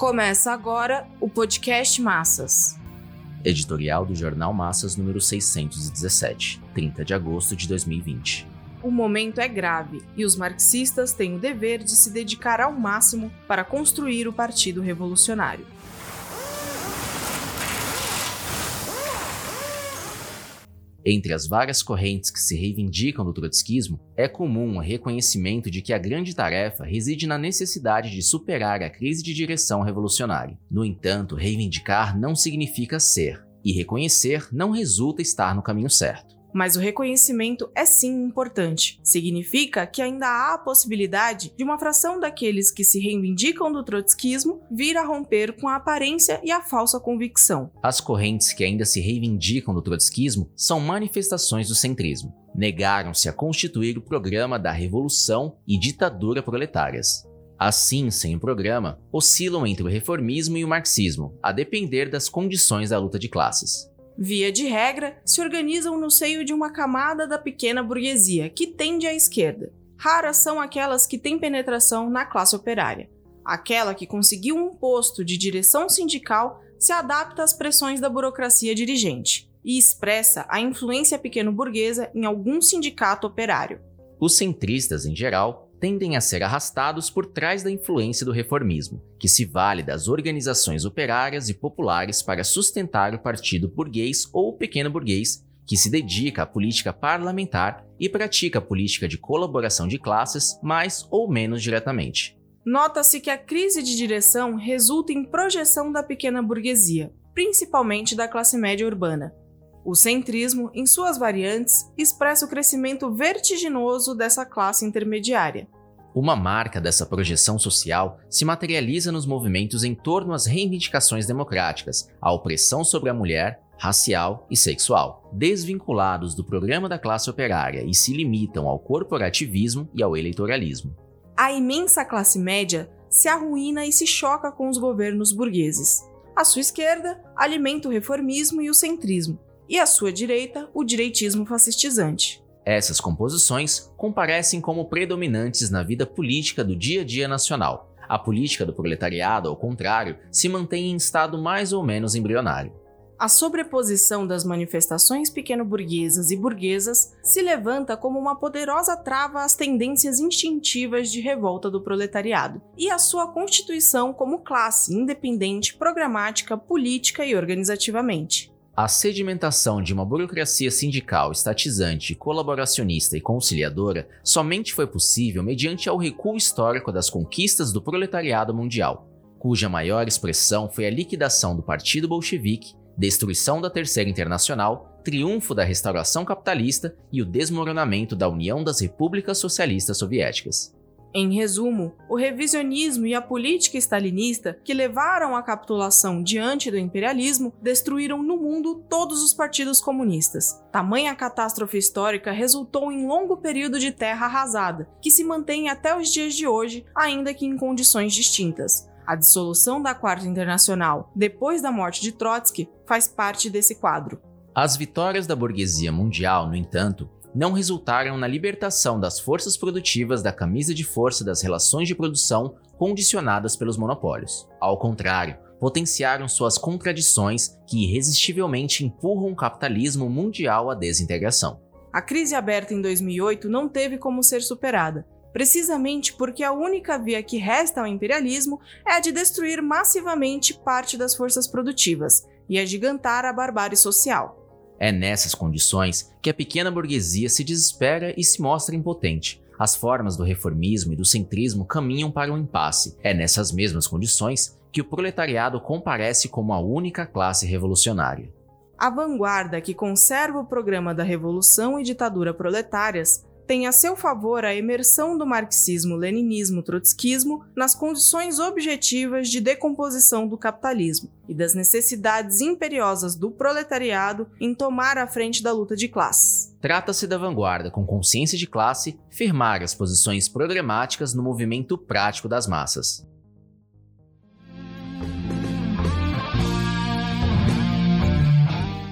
Começa agora o podcast Massas. Editorial do Jornal Massas número 617, 30 de agosto de 2020. O momento é grave e os marxistas têm o dever de se dedicar ao máximo para construir o Partido Revolucionário. Entre as várias correntes que se reivindicam do trotskismo, é comum o reconhecimento de que a grande tarefa reside na necessidade de superar a crise de direção revolucionária. No entanto, reivindicar não significa ser, e reconhecer não resulta estar no caminho certo. Mas o reconhecimento é sim importante. Significa que ainda há a possibilidade de uma fração daqueles que se reivindicam do trotskismo vir a romper com a aparência e a falsa convicção. As correntes que ainda se reivindicam do trotskismo são manifestações do centrismo. Negaram-se a constituir o programa da revolução e ditadura proletárias. Assim, sem o programa, oscilam entre o reformismo e o marxismo, a depender das condições da luta de classes via de regra, se organizam no seio de uma camada da pequena burguesia, que tende à esquerda. Raras são aquelas que têm penetração na classe operária. Aquela que conseguiu um posto de direção sindical se adapta às pressões da burocracia dirigente e expressa a influência pequeno-burguesa em algum sindicato operário. Os centristas, em geral, tendem a ser arrastados por trás da influência do reformismo, que se vale das organizações operárias e populares para sustentar o partido burguês ou pequeno burguês, que se dedica à política parlamentar e pratica a política de colaboração de classes mais ou menos diretamente. Nota-se que a crise de direção resulta em projeção da pequena burguesia, principalmente da classe média urbana, o centrismo, em suas variantes, expressa o crescimento vertiginoso dessa classe intermediária. Uma marca dessa projeção social se materializa nos movimentos em torno às reivindicações democráticas, a opressão sobre a mulher, racial e sexual, desvinculados do programa da classe operária e se limitam ao corporativismo e ao eleitoralismo. A imensa classe média se arruína e se choca com os governos burgueses. À sua esquerda, alimenta o reformismo e o centrismo, e à sua direita, o direitismo fascistizante. Essas composições comparecem como predominantes na vida política do dia a dia nacional. A política do proletariado, ao contrário, se mantém em estado mais ou menos embrionário. A sobreposição das manifestações pequeno-burguesas e burguesas se levanta como uma poderosa trava às tendências instintivas de revolta do proletariado e à sua constituição como classe independente, programática, política e organizativamente. A sedimentação de uma burocracia sindical estatizante, colaboracionista e conciliadora somente foi possível mediante ao recuo histórico das conquistas do proletariado mundial, cuja maior expressão foi a liquidação do Partido Bolchevique, destruição da Terceira Internacional, triunfo da restauração capitalista e o desmoronamento da União das Repúblicas Socialistas Soviéticas. Em resumo, o revisionismo e a política stalinista que levaram à capitulação diante do imperialismo destruíram no mundo todos os partidos comunistas. Tamanha catástrofe histórica resultou em longo período de terra arrasada, que se mantém até os dias de hoje, ainda que em condições distintas. A dissolução da Quarta Internacional, depois da morte de Trotsky, faz parte desse quadro. As vitórias da burguesia mundial, no entanto, não resultaram na libertação das forças produtivas da camisa de força das relações de produção condicionadas pelos monopólios. Ao contrário, potenciaram suas contradições que irresistivelmente empurram o capitalismo mundial à desintegração. A crise aberta em 2008 não teve como ser superada, precisamente porque a única via que resta ao imperialismo é a de destruir massivamente parte das forças produtivas e agigantar a barbárie social. É nessas condições que a pequena burguesia se desespera e se mostra impotente. As formas do reformismo e do centrismo caminham para um impasse. É nessas mesmas condições que o proletariado comparece como a única classe revolucionária. A vanguarda que conserva o programa da revolução e ditadura proletárias tem a seu favor a imersão do marxismo-leninismo-trotskismo nas condições objetivas de decomposição do capitalismo e das necessidades imperiosas do proletariado em tomar a frente da luta de classes. Trata-se da vanguarda com consciência de classe firmar as posições programáticas no movimento prático das massas.